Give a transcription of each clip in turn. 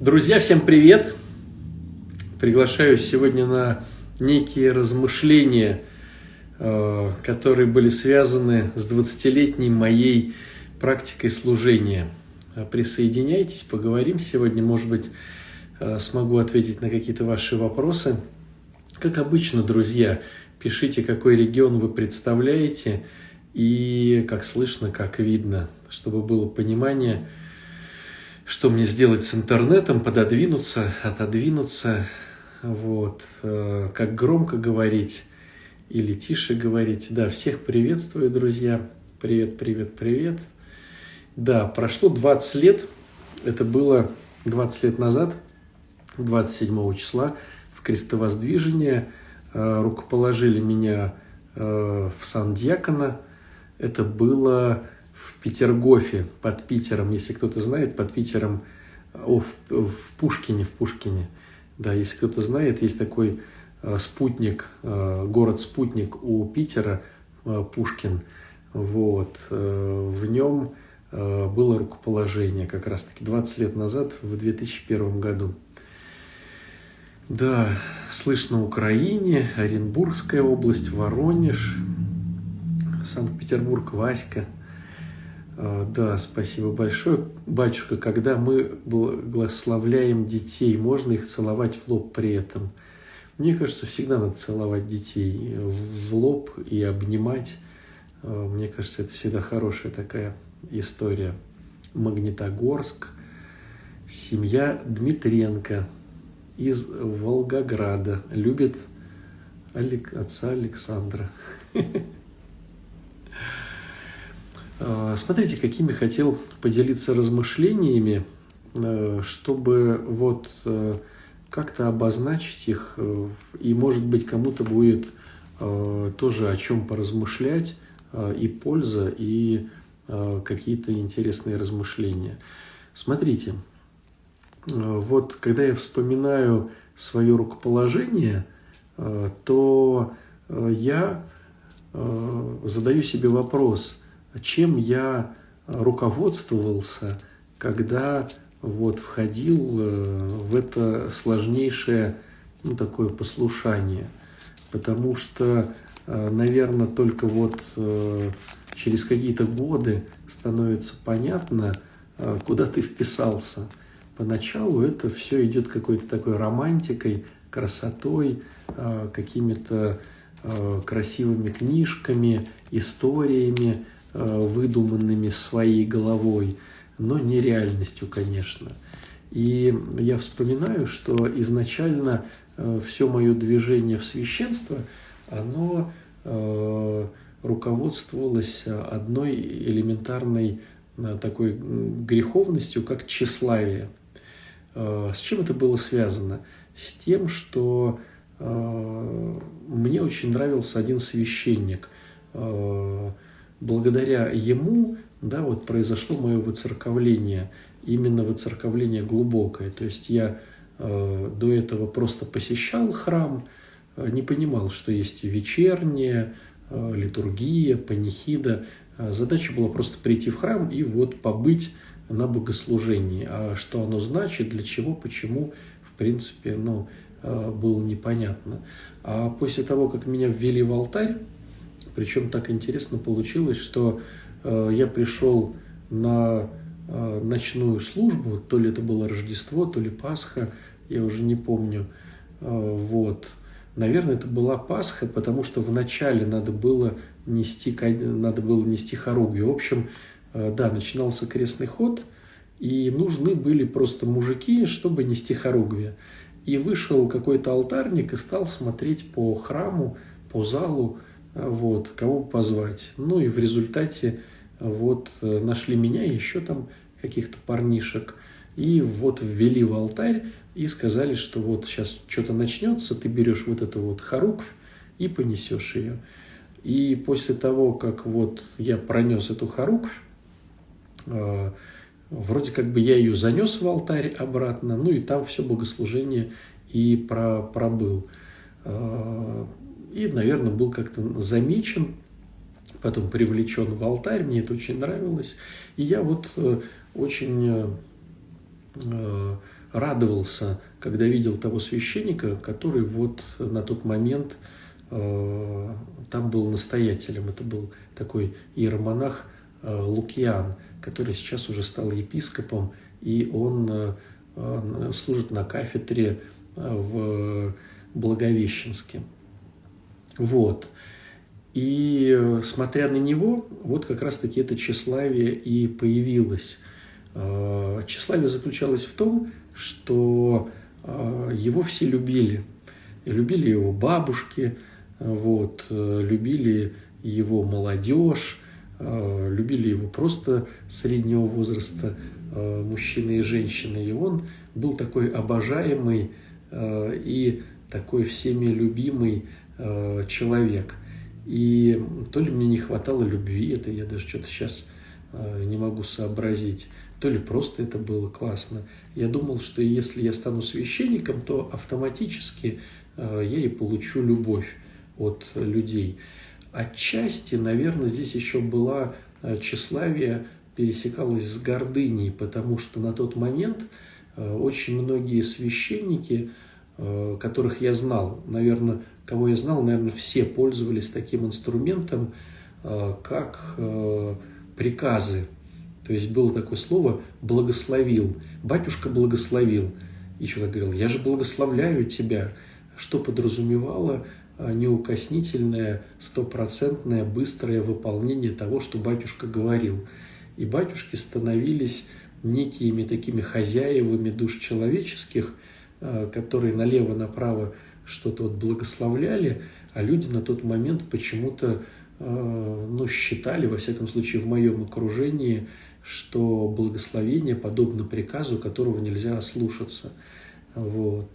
Друзья, всем привет! Приглашаю сегодня на некие размышления, э, которые были связаны с 20-летней моей практикой служения. Присоединяйтесь, поговорим сегодня, может быть, э, смогу ответить на какие-то ваши вопросы. Как обычно, друзья, пишите, какой регион вы представляете и как слышно, как видно, чтобы было понимание – что мне сделать с интернетом, пододвинуться, отодвинуться, вот, э, как громко говорить или тише говорить. Да, всех приветствую, друзья. Привет, привет, привет. Да, прошло 20 лет, это было 20 лет назад, 27 числа в крестовоздвижение, э, рукоположили меня э, в сан Дьякона. Это было Петергофе, под Питером, если кто-то знает, под Питером, о, в, в Пушкине, в Пушкине. Да, если кто-то знает, есть такой э, спутник, э, город-спутник у Питера, э, Пушкин. Вот, э, в нем э, было рукоположение как раз-таки 20 лет назад, в 2001 году. Да, слышно Украине, Оренбургская область, Воронеж, Санкт-Петербург, Васька – да, спасибо большое. Батюшка, когда мы благословляем детей, можно их целовать в лоб при этом? Мне кажется, всегда надо целовать детей в лоб и обнимать. А, мне кажется, это всегда хорошая такая история. Магнитогорск, семья Дмитренко из Волгограда любит отца Александра. А, смотрите, какими хотел поделиться размышлениями, э, чтобы вот э, как-то обозначить их, э, и, может быть, кому-то будет тоже о чем поразмышлять, и польза, и какие-то интересные размышления. Смотрите, вот когда я вспоминаю свое рукоположение, то я задаю себе вопрос – чем я руководствовался, когда вот входил э, в это сложнейшее ну, такое послушание. Потому что, э, наверное, только вот э, через какие-то годы становится понятно, куда ты вписался. Поначалу это все идет какой-то такой романтикой, красотой, какими-то красивыми книжками, историями, Э, выдуманными своей головой, но не реальностью, конечно. И я вспоминаю, что изначально э, все мое движение в священство, оно э, руководствовалось одной элементарной такой греховностью, как тщеславие. С чем это было связано? С тем, что мне очень нравился один священник – благодаря ему да, вот произошло мое выцерковление, именно выцерковление глубокое. То есть я э, до этого просто посещал храм, э, не понимал, что есть вечерняя, э, литургия, панихида. Э, задача была просто прийти в храм и вот побыть на богослужении. А что оно значит, для чего, почему, в принципе, ну, э, было непонятно. А после того, как меня ввели в алтарь, причем так интересно получилось, что э, я пришел на э, ночную службу, то ли это было Рождество, то ли Пасха, я уже не помню. Э, вот. Наверное, это была Пасха, потому что вначале надо было нести, надо было нести хоругвь. В общем, э, да, начинался крестный ход, и нужны были просто мужики, чтобы нести хоругвь. И вышел какой-то алтарник и стал смотреть по храму, по залу, вот, кого позвать. Ну и в результате вот нашли меня и еще там каких-то парнишек, и вот ввели в алтарь и сказали, что вот сейчас что-то начнется, ты берешь вот эту вот хоруквь и понесешь ее. И после того, как вот я пронес эту хоруквь, э, вроде как бы я ее занес в алтарь обратно, ну и там все богослужение и про, пробыл. Э, и, наверное, был как-то замечен, потом привлечен в алтарь, мне это очень нравилось. И я вот э, очень э, радовался, когда видел того священника, который вот на тот момент э, там был настоятелем. Это был такой иеромонах э, Лукиан, который сейчас уже стал епископом, и он э, служит на кафедре в Благовещенске. Вот. И смотря на него, вот как раз-таки это тщеславие и появилось. Тщеславие заключалось в том, что его все любили. Любили его бабушки, вот, любили его молодежь, э, любили его просто среднего возраста э, мужчины и женщины. И он был такой обожаемый э, и такой всеми любимый человек. И то ли мне не хватало любви, это я даже что-то сейчас не могу сообразить, то ли просто это было классно. Я думал, что если я стану священником, то автоматически я и получу любовь от людей. Отчасти, наверное, здесь еще была э, тщеславие пересекалось с гордыней, потому что на тот момент э, очень многие священники, э, которых я знал, наверное, кого я знал, наверное, все пользовались таким инструментом, как приказы. То есть было такое слово «благословил». Батюшка благословил. И человек говорил, я же благословляю тебя. Что подразумевало а, неукоснительное, стопроцентное, быстрое выполнение того, что батюшка говорил. И батюшки становились некими такими хозяевами душ человеческих, которые налево-направо что-то вот благословляли, а люди на тот момент почему-то а, ну, считали, во всяком случае в моем окружении, что благословение подобно приказу, которого нельзя ослушаться. Вот.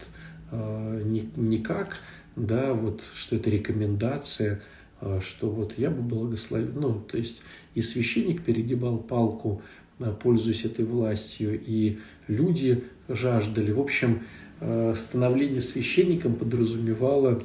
Никак да, вот, что это рекомендация, а, что вот я бы благословил, ну, то есть и священник перегибал палку, пользуясь этой властью, и люди жаждали. В общем, становление священником подразумевало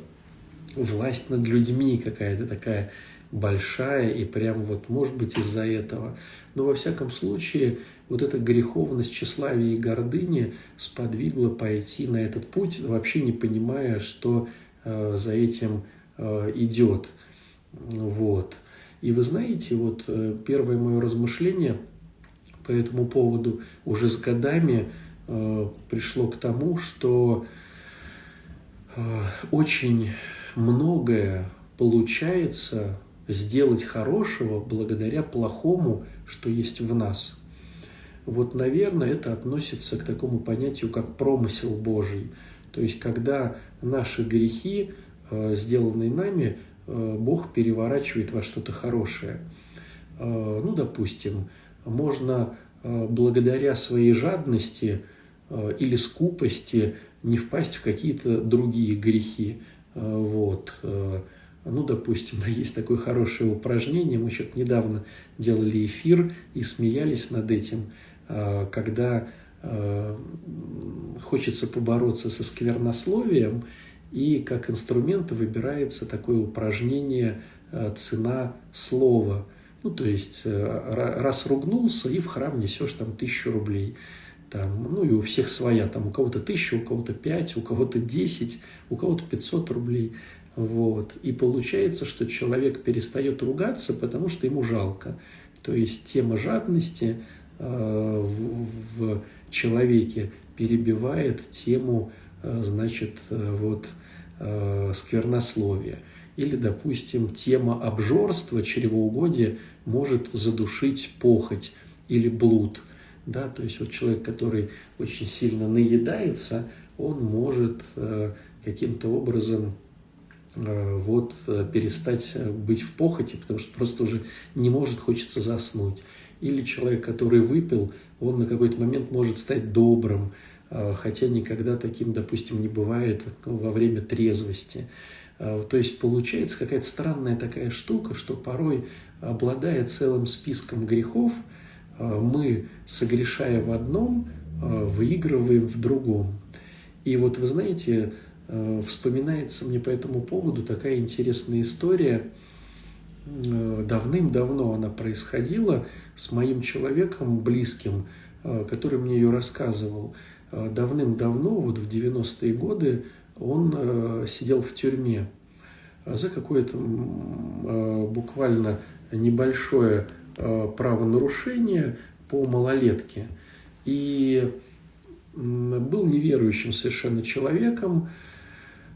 власть над людьми какая-то такая большая, и прям вот, может быть, из-за этого. Но во всяком случае, вот эта греховность, тщеславие и гордыни сподвигла пойти на этот путь, вообще не понимая, что Э, за этим э, идет. Вот. И вы знаете, вот э, первое мое размышление по этому поводу уже с годами пришло к тому, что очень многое получается сделать хорошего благодаря плохому, что есть в нас. Вот, наверное, это относится к такому понятию, как промысел Божий. То есть, когда наши грехи, э, сделанные нами, э, Бог переворачивает во что-то хорошее. Э, ну, допустим, можно благодаря своей жадности или скупости не впасть в какие-то другие грехи. Вот. Ну, допустим, да, есть такое хорошее упражнение, мы что-то недавно делали эфир и смеялись над этим, когда хочется побороться со сквернословием, и как инструмент выбирается такое упражнение э, «цена слова». Ну, то есть, э, раз ругнулся, и в храм несешь там тысячу рублей. Там, ну, и у всех своя, там, у кого-то тысяча, у кого-то пять, у кого-то десять, у кого-то пятьсот рублей. Вот. И получается, что человек перестает ругаться, потому что ему жалко. То есть тема жадности э, в, в человеке перебивает тему, э, значит, э, вот э, сквернословия. Или, допустим, тема обжорства, чревоугодия может задушить похоть или блуд. Да, то есть вот человек, который очень сильно наедается, он может каким-то образом вот перестать быть в похоти, потому что просто уже не может, хочется заснуть. Или человек, который выпил, он на какой-то момент может стать добрым, хотя никогда таким, допустим, не бывает ну, во время трезвости. То есть получается какая-то странная такая штука, что порой, обладая целым списком грехов, мы, согрешая в одном, выигрываем в другом. И вот вы знаете, вспоминается мне по этому поводу такая интересная история. Давным-давно она происходила с моим человеком близким, который мне ее рассказывал. давным-давно, вот в 90-е годы, он сидел в тюрьме за какое-то буквально небольшое правонарушение по малолетке. И был неверующим совершенно человеком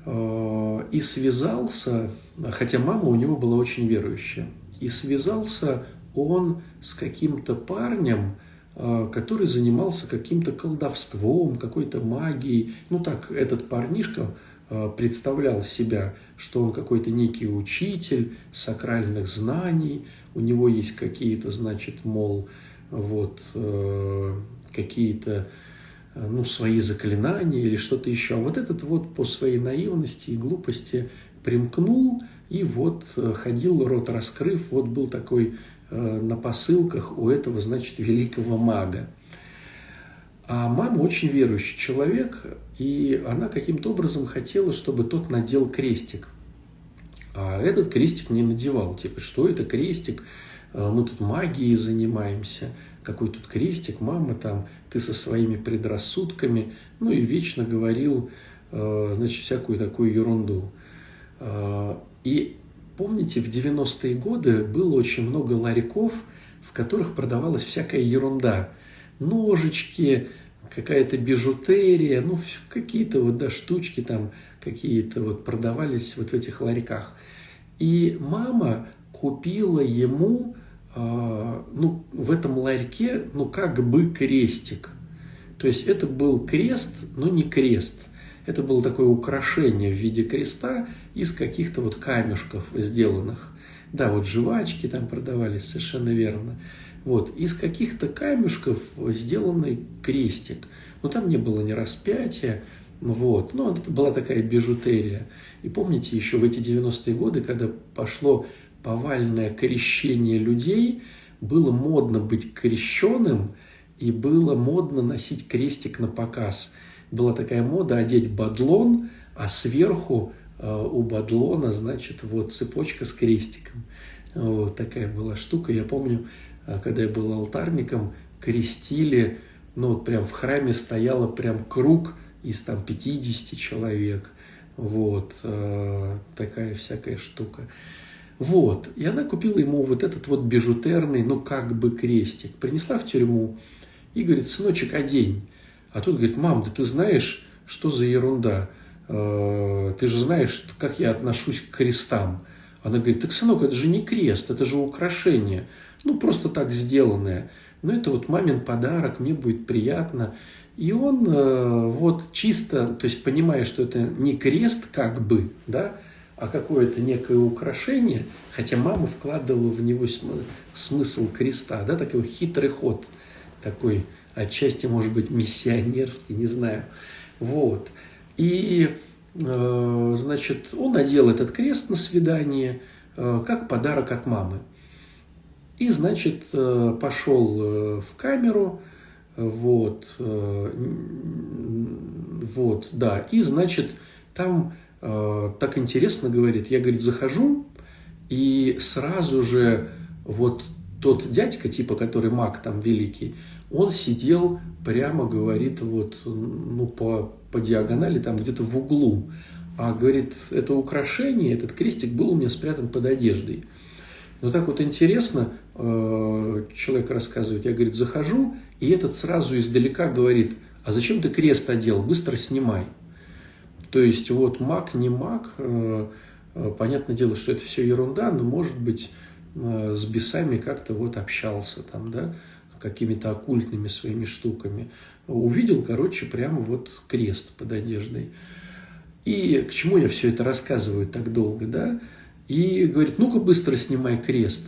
и связался, хотя мама у него была очень верующая, и связался он с каким-то парнем, а, который занимался каким-то колдовством, какой-то магией. Ну так, этот парнишка представлял себя, что он какой-то некий учитель сакральных знаний, у него есть какие-то, значит, мол, вот, э, какие-то ну, свои заклинания или что-то еще. А вот этот вот по своей наивности и глупости примкнул и вот э, ходил, рот раскрыв, вот был такой Э, на посылках у этого, значит, великого мага. А мама очень верующий человек, и она каким-то образом хотела, чтобы тот надел крестик. А этот крестик не надевал. Типа, что это крестик? Э, мы тут магией занимаемся. Какой тут крестик? Мама там, ты со своими предрассудками. Ну и вечно говорил, э, значит, всякую такую ерунду. И Помните, в 90-е годы было очень много ларьков, в которых продавалась всякая ерунда. Ножички, какая-то бижутерия, ну, какие-то вот, да, штучки там какие-то вот продавались вот в этих ларьках. И мама купила ему, э, ну, в этом ларьке, ну, как бы крестик. То есть это был крест, но не крест. Это было такое украшение в виде креста из каких-то вот камешков сделанных. Да, вот жвачки там продавались, совершенно верно. Вот, из каких-то камешков сделанный крестик. Но там не было ни распятия, вот. Но это была такая бижутерия. И помните, еще в эти 90-е годы, когда пошло повальное крещение людей, было модно быть крещенным, и было модно носить крестик на показ – была такая мода одеть бадлон, а сверху э, у бадлона, значит, вот цепочка с крестиком. Вот такая была штука. Я помню, э, когда я был алтарником, крестили, ну вот прям в храме стояло прям круг из там 50 человек. Вот, э, такая всякая штука. Вот, и она купила ему вот этот вот бижутерный, ну как бы крестик. Принесла в тюрьму и говорит, сыночек, одень. А тут говорит, мам, да ты знаешь, что за ерунда? Э, ты же знаешь, как я отношусь к крестам. Она говорит, так, сынок, это же не крест, это же украшение. Ну, просто так сделанное. Но это вот мамин подарок, мне будет приятно. И он э, вот чисто, то есть понимая, что это не крест как бы, да, а какое-то некое украшение, хотя мама вкладывала в него смысл креста, да, такой хитрый ход такой – отчасти, может быть, миссионерский, не знаю. Вот. И, э, значит, он надел этот крест на свидание э, как подарок от мамы. И, значит, э, пошел в камеру, вот, вот, да, и, значит, там так интересно говорит, я, говорит, захожу, и сразу же вот тот дядька, типа, который маг там великий, он сидел прямо, говорит, вот, ну, по, по диагонали, там где-то в углу. А, говорит, это украшение, этот крестик был у меня спрятан под одеждой. Но так вот интересно, э, человек рассказывает, я, говорит, захожу, и этот сразу издалека говорит, а зачем ты крест одел, быстро снимай. То есть вот маг, не маг, э, э, понятное дело, что это все ерунда, но может быть с бесами как-то вот общался там, да, какими-то оккультными своими штуками. Увидел, короче, прямо вот крест под одеждой. И к чему я все это рассказываю так долго, да? И говорит, ну-ка быстро снимай крест.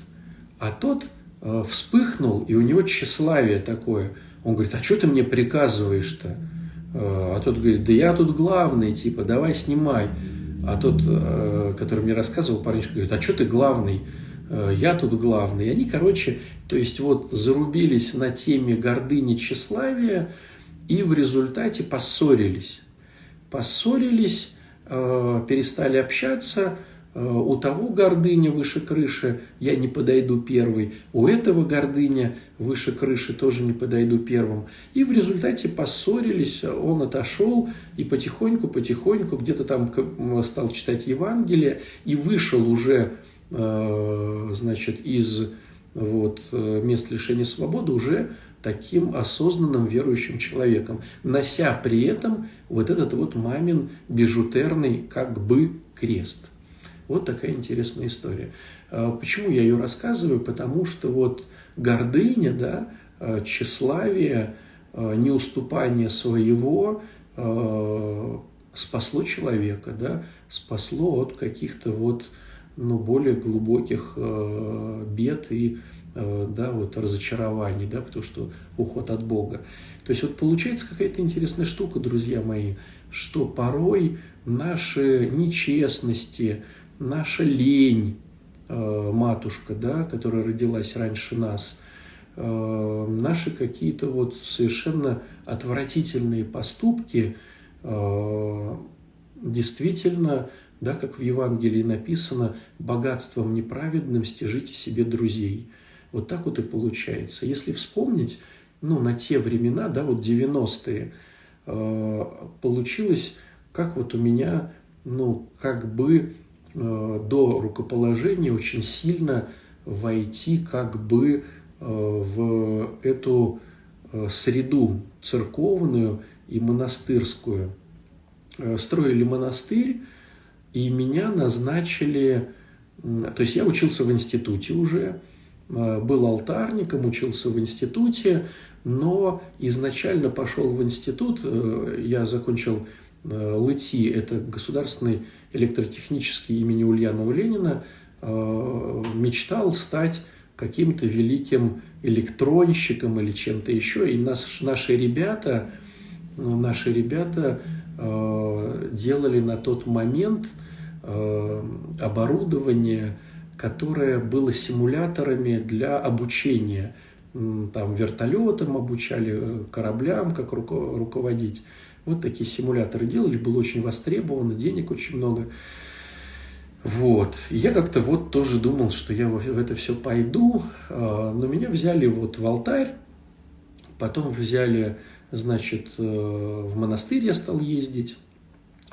А тот э, вспыхнул, и у него тщеславие такое. Он говорит, а что ты мне приказываешь-то? Э, а тот говорит, да я тут главный, типа, давай снимай. А тот, э, который мне рассказывал, парнишка говорит, а что ты главный? Э, я тут главный. И они, короче, то есть вот зарубились на теме гордыни тщеславия и в результате поссорились. Поссорились, э, перестали общаться, у того гордыня выше крыши, я не подойду первый, у этого гордыня выше крыши, тоже не подойду первым. И в результате поссорились, он отошел и потихоньку-потихоньку где-то там стал читать Евангелие и вышел уже, значит, из вот, мест лишения свободы уже таким осознанным верующим человеком, нося при этом вот этот вот мамин бижутерный как бы крест. Вот такая интересная история. А почему я ее рассказываю? Потому что вот гордыня, да, а, тщеславие, а, неуступание своего спасло человека, да, спасло от каких-то вот ну, более глубоких бед и да, вот разочарований, да, потому что уход от Бога. То есть вот получается какая-то интересная штука, друзья мои, что порой наши нечестности, наша лень, э, матушка, да, которая родилась раньше нас, э, наши какие-то вот совершенно отвратительные поступки действительно, да, как в Евангелии написано, богатством неправедным стяжите себе друзей – вот так вот и получается. Если вспомнить, ну, на те времена, да, вот 90-е, э, получилось, как вот у меня, ну, как бы э, до рукоположения очень сильно войти как бы э, в эту э, среду церковную и монастырскую. Э, строили монастырь, и меня назначили, то есть я учился в институте уже, Э, был алтарником, учился в институте, но изначально пошел в институт, э, я закончил э, ЛЭТИ, это Государственный электротехнический имени Ульянова Ленина, мечтал стать каким-то великим электронщиком или чем-то еще. И нас, наши ребята, наши ребята делали на тот момент оборудование, которое было симуляторами для обучения. Там вертолетам обучали, э, кораблям, как руко- руководить. Вот такие симуляторы делали, было очень востребовано, денег очень много. Вот. я как-то вот тоже думал, что я в это все пойду, а, но меня взяли вот в алтарь, потом взяли, значит, э, в монастырь я стал ездить.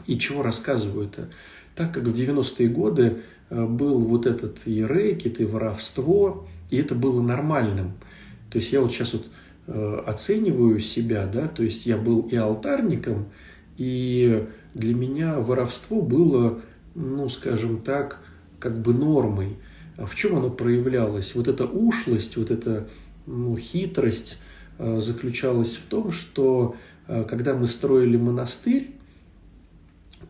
И чего рассказываю-то? Так как в 90-е годы Э, был вот этот и рэкет, и воровство, и это было нормальным. То есть я вот сейчас вот оцениваю себя, да, то есть я был и алтарником, и для меня воровство было, ну, скажем так, как бы нормой. А в чем оно проявлялось? Вот эта ушлость, вот эта ну, хитрость э, заключалась в том, что когда мы строили монастырь,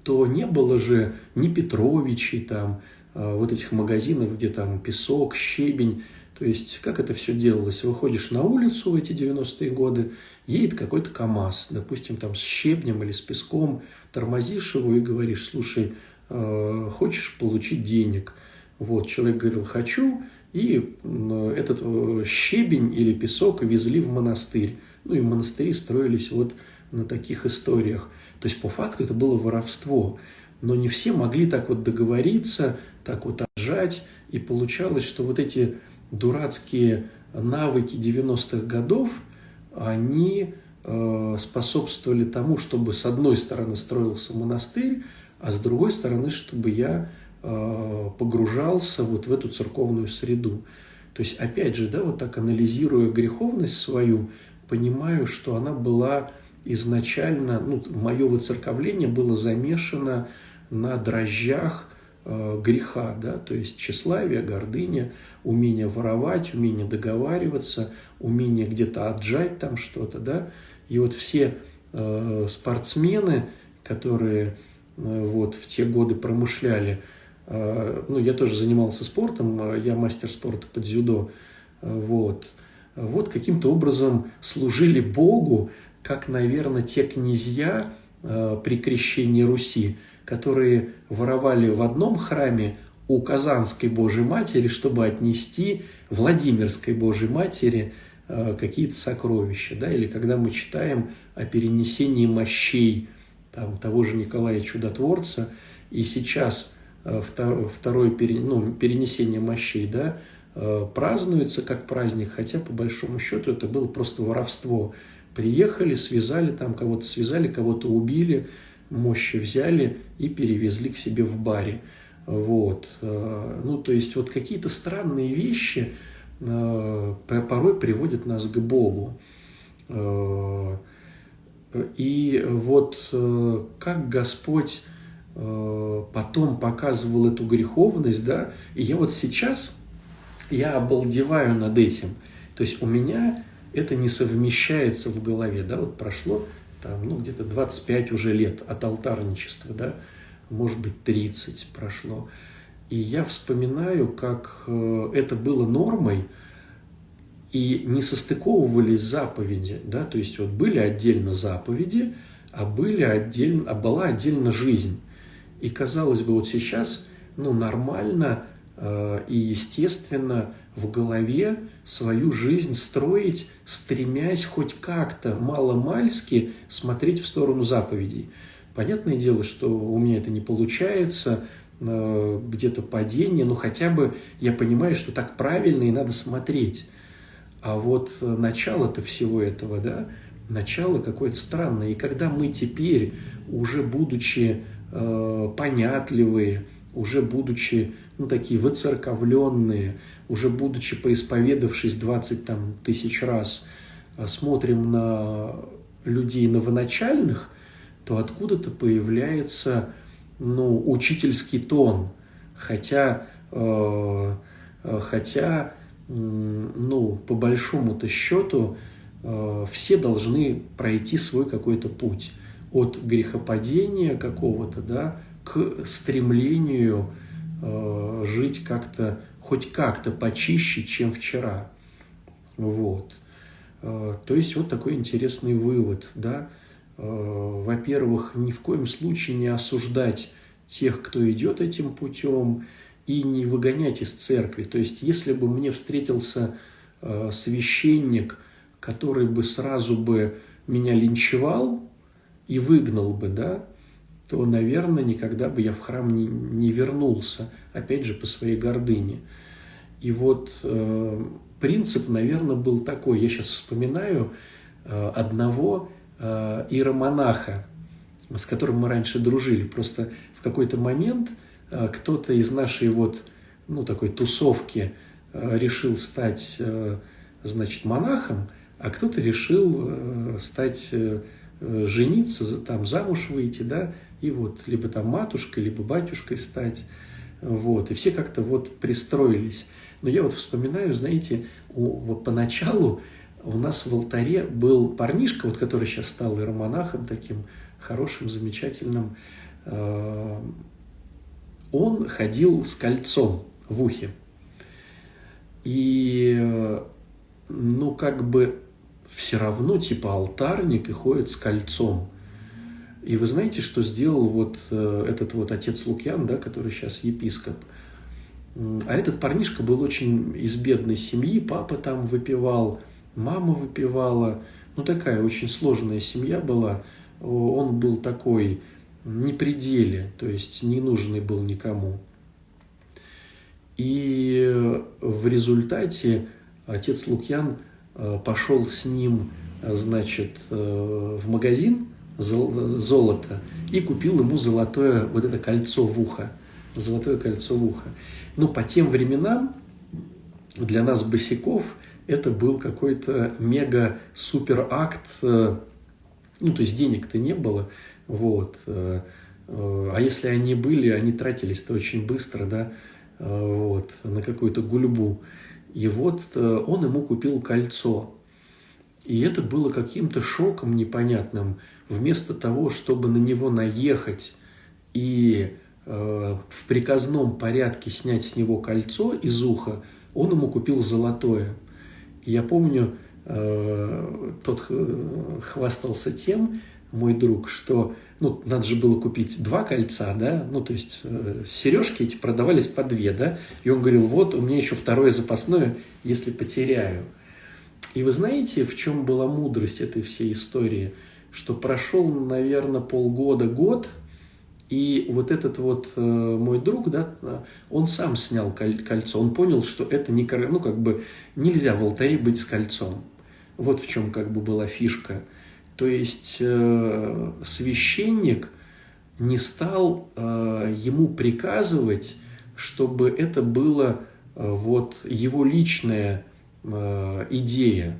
то не было же ни Петровичей там, Э, вот этих магазинов, где там песок, щебень. То есть, как это все делалось? Выходишь на улицу в эти 90-е годы, едет какой-то КАМАЗ, допустим, там с щебнем или с песком, тормозишь его и говоришь, слушай, э, хочешь получить денег? Вот, человек говорил, хочу, и этот э, щебень или песок везли в монастырь. Ну и монастыри строились вот на таких историях. То есть по факту это было воровство. Но не все могли так вот договориться, так вот отжать. И получалось, что вот эти дурацкие навыки 90-х годов, они э, способствовали тому, чтобы с одной стороны строился монастырь, а с другой стороны, чтобы я э, погружался вот в эту церковную среду. То есть, опять же, да, вот так анализируя греховность свою, понимаю, что она была изначально, ну, мое выцерковление было замешано на дрожжах греха, да, то есть тщеславие, гордыня, умение воровать, умение договариваться, умение где-то отжать там что-то, да, и вот все э, спортсмены, которые э, вот в те годы промышляли, э, ну, я тоже занимался спортом, э, я мастер спорта под дзюдо, э, вот, вот каким-то образом служили Богу, как, наверное, те князья э, при крещении Руси, которые воровали в одном храме у Казанской Божьей Матери, чтобы отнести Владимирской Божьей Матери э, какие-то сокровища. Да? Или когда мы читаем о перенесении мощей там, того же Николая Чудотворца, и сейчас второе ну, перенесение мощей, да, празднуется как праздник, хотя по большому счету это было просто воровство. Приехали, связали там кого-то, связали, кого-то убили, мощи взяли и перевезли к себе в баре. Вот. Ну, то есть вот какие-то странные вещи порой приводят нас к Богу. И вот э, как Господь э, потом показывал эту греховность, да, и я вот сейчас, я обалдеваю над этим. То есть у меня это не совмещается в голове, да, вот прошло там, ну, где-то 25 уже лет от алтарничества, да, может быть, 30 прошло. И я вспоминаю, как э, это было нормой, и не состыковывались заповеди, да, то есть вот были отдельно заповеди, а, были отдельно, а была отдельно жизнь. И казалось бы, вот сейчас ну, нормально и естественно в голове свою жизнь строить, стремясь хоть как-то мало-мальски смотреть в сторону заповедей. Понятное дело, что у меня это не получается, э, где-то падение, но хотя бы я понимаю, что так правильно и надо смотреть. А вот э, начало-то всего этого, да, начало какое-то странное. И когда мы теперь, уже будучи э, понятливые, уже будучи, ну, такие выцерковленные, уже будучи поисповедавшись 20 там, тысяч раз, э, смотрим на людей новоначальных, то откуда-то появляется, ну, учительский тон. Хотя, э, э хотя ну, по большому-то счету, э, все должны пройти свой какой-то путь от грехопадения какого-то, да, к стремлению э, жить как-то, хоть как-то почище, чем вчера. Вот. Э, то есть вот такой интересный вывод, да. Во-первых, ни в коем случае не осуждать тех, кто идет этим путем, и не выгонять из церкви. То есть, если бы мне встретился э, священник, который бы сразу бы меня линчевал и выгнал бы, да, то, наверное, никогда бы я в храм не, не вернулся, опять же, по своей гордыне. И вот э, принцип, наверное, был такой. Я сейчас вспоминаю э, одного э, иеромонаха, с которым мы раньше дружили. Просто в какой-то момент – Э, кто-то из нашей вот, ну, такой тусовки э, решил стать, э, значит, монахом, а кто-то решил стать, жениться, там, замуж выйти, да, и вот либо там матушкой, либо батюшкой стать, вот, и все как-то вот пристроились. Но я вот вспоминаю, знаете, вот поначалу у нас в алтаре был парнишка, вот который сейчас стал иеромонахом таким хорошим, замечательным, он ходил с кольцом в ухе. И, ну, как бы все равно, типа, алтарник и ходит с кольцом. И вы знаете, что сделал вот э, этот вот отец Лукьян, да, который сейчас епископ? А этот парнишка был очень из бедной семьи, папа там выпивал, мама выпивала. Ну, такая очень сложная семья была. Он был такой не пределе, то есть не нужный был никому. И в результате отец Лукьян э, пошел с ним, значит, э, в магазин золота и купил ему золотое вот это кольцо в ухо. Золотое кольцо в ухо. Но по тем временам для нас, босиков, это был какой-то мега-супер акт. Э, ну, то есть денег-то не было. Вот. Э, э, а если они были, они тратились-то очень быстро, да, вот, на какую-то гульбу. И вот он ему купил кольцо. И это было каким-то шоком непонятным. Вместо того, чтобы на него наехать и в приказном порядке снять с него кольцо из уха, он ему купил золотое. Я помню, тот хвастался тем, мой друг, что ну, надо же было купить два кольца, да, ну, то есть э, сережки эти продавались по две, да, и он говорил, вот, у меня еще второе запасное, если потеряю. И вы знаете, в чем была мудрость этой всей истории? Что прошел, наверное, полгода, год, И вот этот вот э, мой друг, да, он сам снял кольцо, он понял, что это не, ну, как бы нельзя в алтаре быть с кольцом. Вот в чем как бы была фишка. То есть э, священник не стал э, ему приказывать, чтобы это было э, вот его личная э, идея.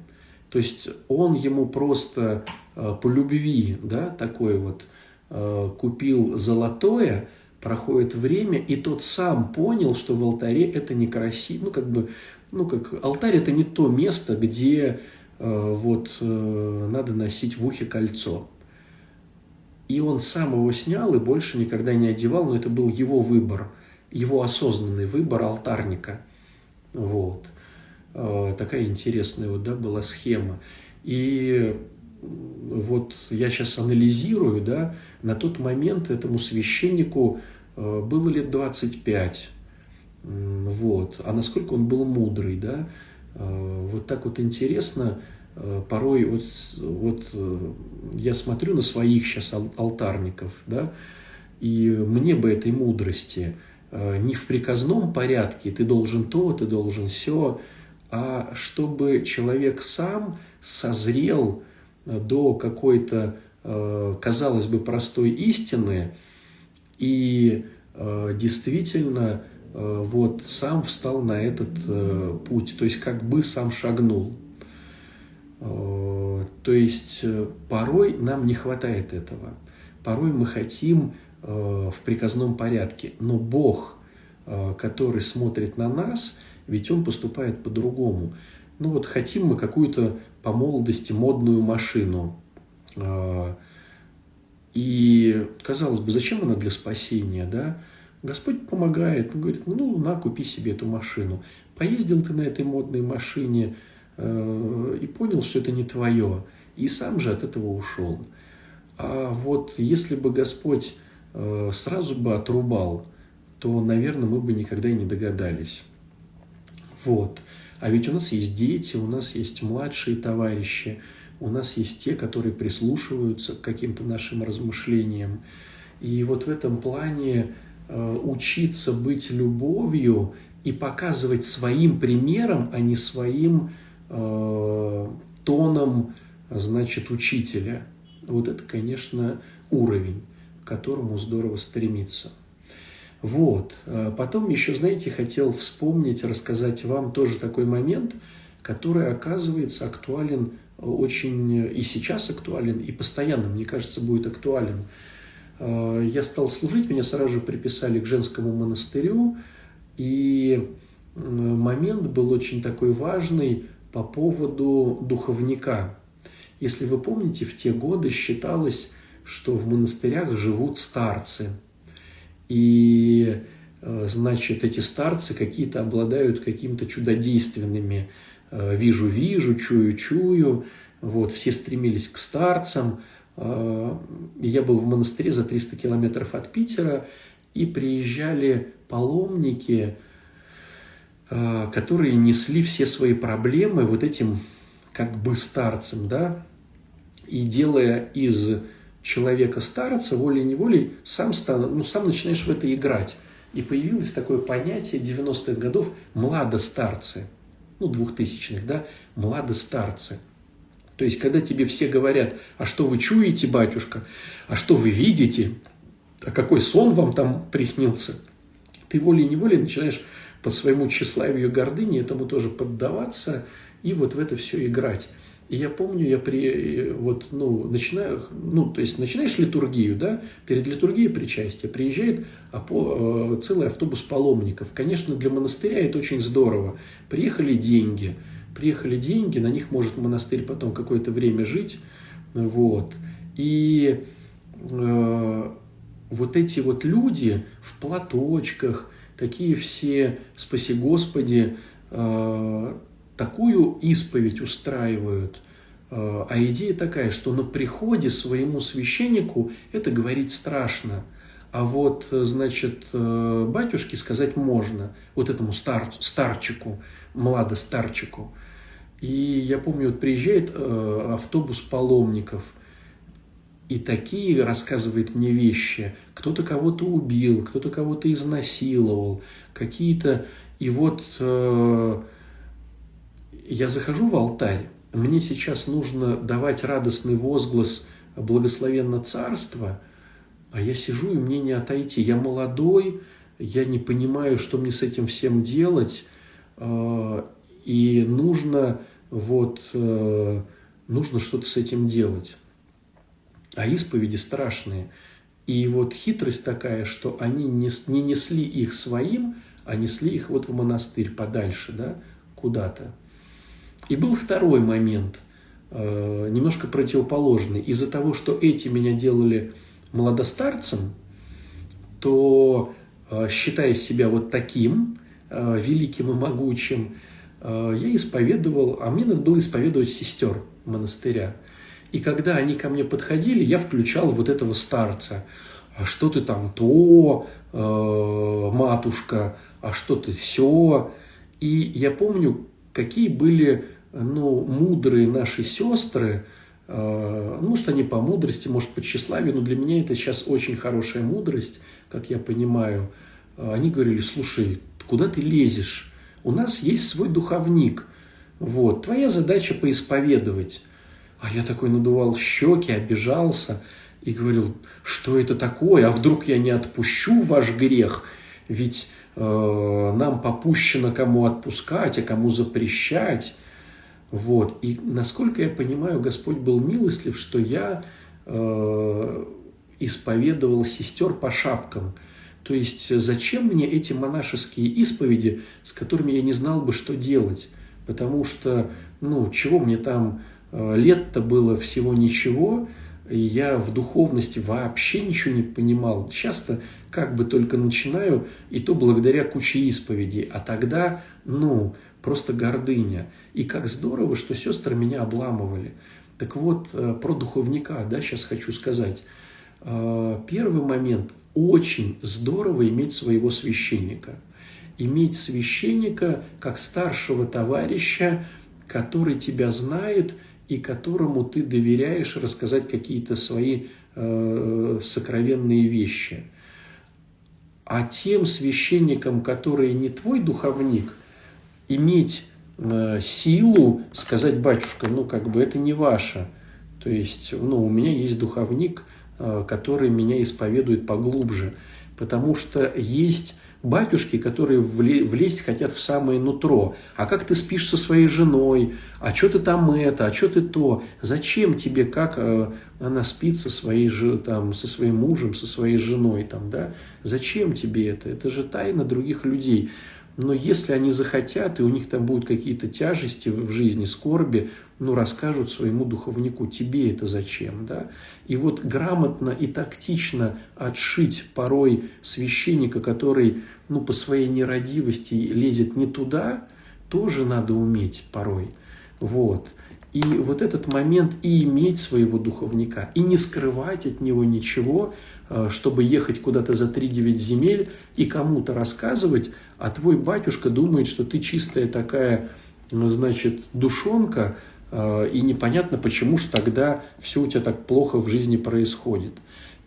То есть он ему просто э, по любви, да, такой вот Э, купил золотое, проходит время, и тот сам понял, что в алтаре это некрасиво, ну, как бы, ну, как алтарь это не то место, где э, вот э, надо носить в ухе кольцо. И он сам его снял и больше никогда не одевал, но это был его выбор, его осознанный выбор алтарника. Вот. Э, такая интересная вот, да, была схема. И вот я сейчас анализирую, да, на тот момент этому священнику э, было лет 25. Вот. А насколько он был мудрый, да? Э, вот так вот интересно, э, порой вот, вот я смотрю на своих сейчас алтарников, да, и мне бы этой мудрости не в приказном порядке, ты должен то, ты должен все, а чтобы человек сам созрел до какой-то Э, казалось бы, простой истины, и э, действительно э, вот сам встал на этот путь, то есть как бы сам шагнул. То есть порой нам не хватает этого. Порой мы хотим в приказном порядке, но Бог, который смотрит на нас, ведь Он поступает по-другому. Ну вот хотим мы какую-то по молодости модную машину, а, и, казалось бы, зачем она для спасения, да? Господь помогает, он говорит, ну, на, купи себе эту машину. Поездил ты на этой модной машине э, и понял, что это не твое, и сам же от этого ушел. А вот если бы Господь э, сразу бы отрубал, то, наверное, мы бы никогда и не догадались. Вот. А ведь у нас есть дети, у нас есть младшие товарищи – у нас есть те, которые прислушиваются к каким-то нашим размышлениям. И вот в этом плане э, учиться быть любовью и показывать своим примером, а не своим э, тоном, значит, учителя. Вот это, конечно, уровень, к которому здорово стремиться. Вот. Э, потом еще, знаете, хотел вспомнить, рассказать вам тоже такой момент, который оказывается актуален очень и сейчас актуален, и постоянно, мне кажется, будет актуален. Э, я стал служить, меня сразу же приписали к женскому монастырю, и момент был очень такой важный по поводу духовника. Если вы помните, в те годы считалось, что в монастырях живут старцы. И, э, значит, эти старцы какие-то обладают какими-то чудодейственными Э, вижу-вижу, чую-чую. Вот, все стремились к старцам. Э, я был в монастыре за 300 километров от Питера, и приезжали паломники, которые несли все свои проблемы вот этим как бы старцем, да, и делая из человека старца волей-неволей, сам, стан, ну, сам начинаешь в это играть. И появилось такое понятие 90-х годов «младостарцы» ну, двухтысячных, да, младостарцы. То есть, когда тебе все говорят, а что вы чуете, батюшка, а что вы видите, а какой сон вам там приснился, ты волей-неволей начинаешь по своему тщеславию и гордыне этому тоже поддаваться и вот в это все играть. И я помню, я при, вот, ну, начинаю, ну, то есть начинаешь литургию, да, перед литургией причастия приезжает апо, э, целый автобус паломников. Конечно, для монастыря это очень здорово. Приехали деньги, приехали деньги, на них может монастырь потом какое-то время жить, вот. И э, вот эти вот люди в платочках, такие все, спаси Господи, э, такую исповедь устраивают. Э, а идея такая, что на приходе своему священнику это говорить страшно. А вот, значит, э, батюшке сказать можно, вот этому стар, старчику, И такие рассказывает мне вещи. Кто-то кого-то убил, кто-то кого-то изнасиловал, какие-то... И вот э, я захожу в алтарь, мне сейчас нужно давать радостный возглас «Благословенно царство», а я сижу, и мне не отойти. Я молодой, я не понимаю, что мне с этим всем делать, э, и нужно вот э, нужно что-то с этим делать. А исповеди страшные. И вот хитрость такая, что они не, не несли их своим, а несли их вот в монастырь подальше, да, куда-то. И был второй момент, э, немножко противоположный. Из-за того, что эти меня делали молодостарцем, то, э, считая себя вот таким, э, великим и могучим, я исповедовал, а мне надо было исповедовать сестер монастыря. И когда они ко мне подходили, я включал вот этого старца. А что ты там то, матушка, а что ты все. И я помню, какие были ну, мудрые наши сестры, э, что они по мудрости, может, по тщеславию, но для меня это сейчас очень хорошая мудрость, как я понимаю. Они говорили, слушай, куда ты лезешь? У нас есть свой духовник. Вот, твоя задача поисповедовать. А я такой надувал щеки, обижался и говорил, что это такое, а вдруг я не отпущу ваш грех, ведь э, нам попущено кому отпускать, а кому запрещать. Вот. И насколько я понимаю, Господь был милостлив, что я э, исповедовал сестер по шапкам. То есть зачем мне эти монашеские исповеди, с которыми я не знал бы, что делать? Потому что, ну, чего мне там Э, лет-то было всего ничего, и я в духовности вообще ничего не понимал. Часто как бы только начинаю, и то благодаря куче исповедей. А тогда, ну, просто гордыня. И как здорово, что сестры меня обламывали. Так вот, э, про духовника, да, сейчас хочу сказать. Э, первый момент. Очень здорово иметь своего священника. Иметь священника как старшего товарища, который тебя знает – и которому ты доверяешь рассказать какие-то свои э, сокровенные вещи. А тем священникам, которые не твой духовник, иметь э, силу сказать, батюшка, ну как бы это не ваше. То есть, ну, у меня есть духовник, э, который меня исповедует поглубже. Потому что есть батюшки, которые влезть хотят в самое нутро. А как ты спишь со своей женой? А что ты там это? А что ты то? Зачем тебе, как э, она спит со, своей, там, со своим мужем, со своей женой? Там, да? Зачем тебе это? Это же тайна других людей. Но если они захотят, и у них там будут какие-то тяжести в жизни, скорби, ну, расскажут своему духовнику, тебе это зачем, да? И вот грамотно и тактично отшить порой священника, который, ну, по своей нерадивости лезет не туда, тоже надо уметь порой. Вот. И вот этот момент и иметь своего духовника, и не скрывать от него ничего, э, чтобы ехать куда-то за 3-9 земель и кому-то рассказывать, а твой батюшка думает, что ты чистая такая, ну, значит, душонка, э, и непонятно, почему же тогда все у тебя так плохо в жизни происходит.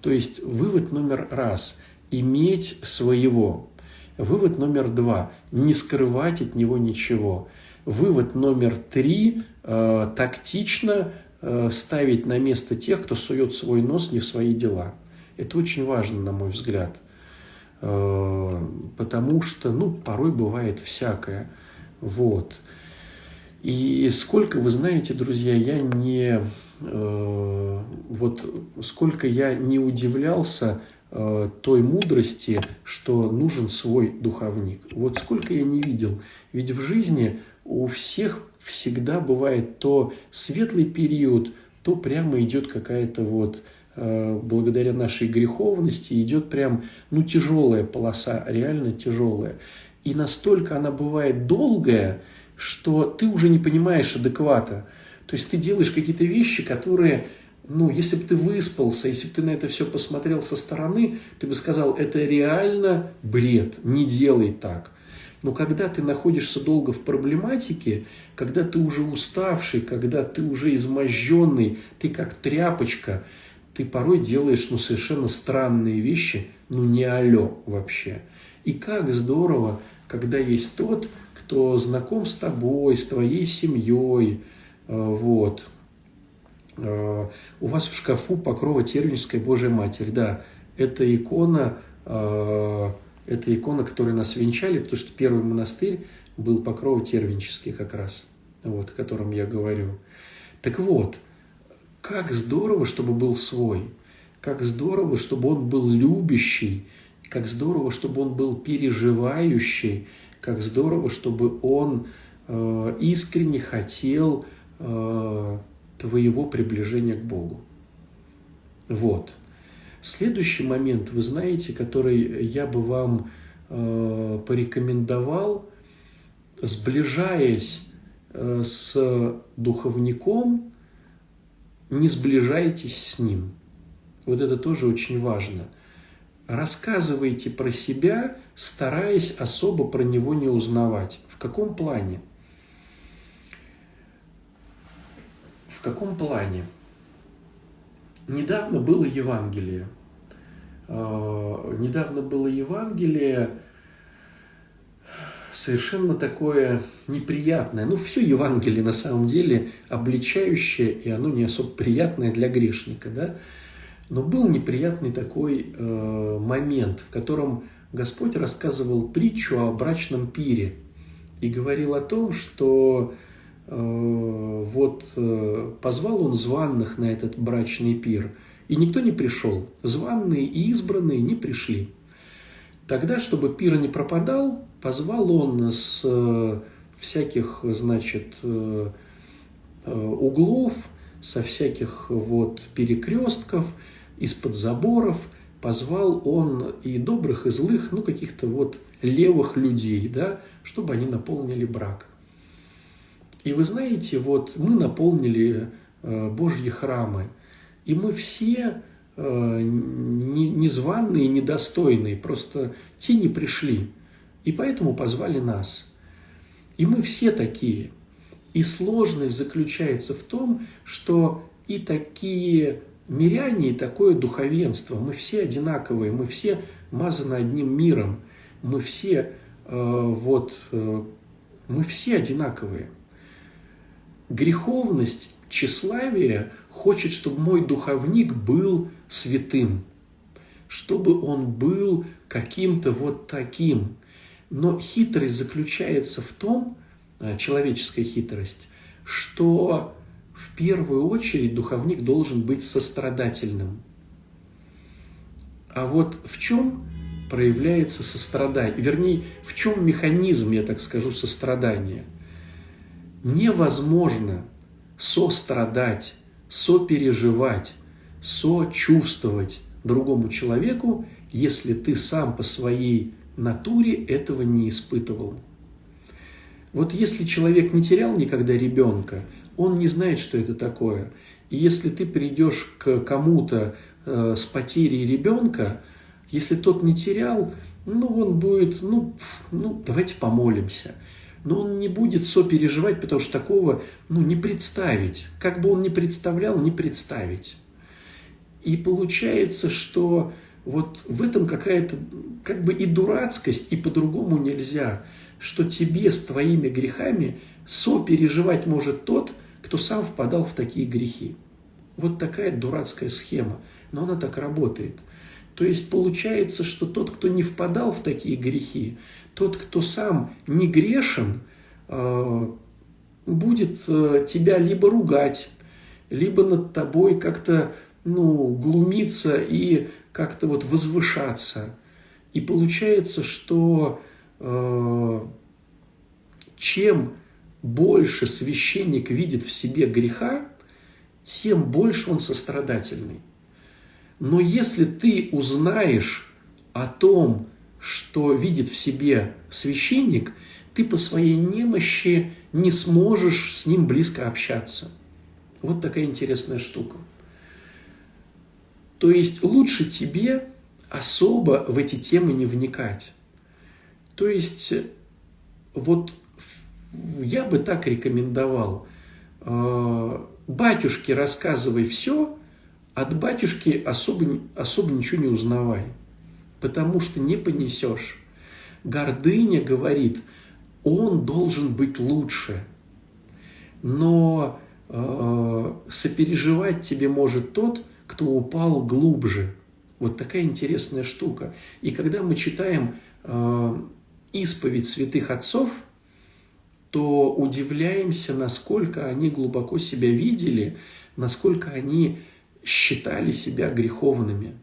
То есть вывод номер раз – иметь своего. Вывод номер два – не скрывать от него ничего. Вывод номер три э, – тактично э, ставить на место тех, кто сует свой нос не в свои дела. Это очень важно, на мой взгляд – потому что, ну, порой бывает всякое. Вот. И сколько, вы знаете, друзья, я не... Э, вот сколько я не удивлялся э, той мудрости, что нужен свой духовник. Вот сколько я не видел. Ведь в жизни у всех всегда бывает то светлый период, то прямо идет какая-то вот Э, благодаря нашей греховности идет прям, ну, тяжелая полоса, реально тяжелая. И настолько она бывает долгая, что ты уже не понимаешь адеквата. То есть ты делаешь какие-то вещи, которые, ну, если бы ты выспался, если бы ты на это все посмотрел со стороны, ты бы сказал, это реально бред, не делай так. Но когда ты находишься долго в проблематике, когда ты уже уставший, когда ты уже изможденный, ты как тряпочка – ты порой делаешь ну, совершенно странные вещи, ну не алё вообще. И как здорово, когда есть тот, кто знаком с тобой, с твоей семьей, э, вот. Э, у вас в шкафу покрова Тервинская Божья Матерь, да, это икона, э, это икона, которой нас венчали, потому что первый монастырь был покрова Тервинческий как раз, вот, о котором я говорю. Так вот, как здорово, чтобы был свой, как здорово, чтобы он был любящий, как здорово, чтобы он был переживающий, как здорово, чтобы он э, искренне хотел э, твоего приближения к Богу. Вот. Следующий момент, вы знаете, который я бы вам э, порекомендовал, сближаясь э, с духовником, не сближайтесь с ним. Вот это тоже очень важно. Рассказывайте про себя, стараясь особо про него не узнавать. В каком плане? В каком плане? Недавно было Евангелие. А, недавно было Евангелие, совершенно такое неприятное. Ну, все Евангелие на самом деле обличающее, и оно не особо приятное для грешника, да. Но был неприятный такой э, момент, в котором Господь рассказывал притчу о брачном пире и говорил о том, что э, вот э, позвал он званных на этот брачный пир, и никто не пришел. Званные и избранные не пришли. Тогда, чтобы пир не пропадал, позвал он с э, всяких, значит, э, э, углов, со всяких вот перекрестков, из-под заборов, позвал он и добрых, и злых, ну, каких-то вот левых людей, да, чтобы они наполнили брак. И вы знаете, вот мы наполнили Божьи храмы, и мы все незваные, недостойные, просто те не пришли. И поэтому позвали нас. И мы все такие. И сложность заключается в том, что и такие миряне, и такое духовенство, мы все одинаковые, мы все мазаны одним миром, мы все э, вот, э, мы все одинаковые. Греховность, тщеславие хочет, чтобы мой духовник был святым, чтобы он был каким-то вот таким, но хитрость заключается в том, э, человеческая хитрость, что в первую очередь духовник должен быть сострадательным. А вот в чем проявляется сострадание, вернее, в чем механизм, я так скажу, сострадания? Невозможно сострадать, сопереживать, сочувствовать другому человеку, если ты сам по своей натуре этого не испытывал. Вот если человек не терял никогда ребенка, он не знает, что это такое. И если ты придешь к кому-то э, с потерей ребенка, если тот не терял, ну, он будет, ну, ну, давайте помолимся. Но он не будет сопереживать, потому что такого, ну, не представить. Как бы он ни представлял, не представить. И получается, что вот в этом какая-то как бы и дурацкость, и по-другому нельзя, что тебе с твоими грехами сопереживать может тот, кто сам впадал в такие грехи. Вот такая дурацкая схема, но она так работает. То есть получается, что тот, кто не впадал в такие грехи, тот, кто сам не грешен, э, будет э, тебя либо ругать, либо над тобой как-то ну, глумиться и как-то вот возвышаться. И получается, что э, чем больше священник видит в себе греха, тем больше он сострадательный. Но если ты узнаешь о том, что видит в себе священник, ты по своей немощи не сможешь с ним близко общаться. Вот такая интересная штука. То есть лучше тебе особо в эти темы не вникать. То есть вот я бы так рекомендовал. А, батюшке рассказывай все, от батюшки особо, особо ничего не узнавай, потому что не понесешь. Гордыня говорит, он должен быть лучше, но э, сопереживать тебе может тот, кто упал глубже. Вот такая интересная штука. И когда мы читаем э, исповедь святых отцов, то удивляемся, насколько они глубоко себя видели, насколько они считали себя греховными.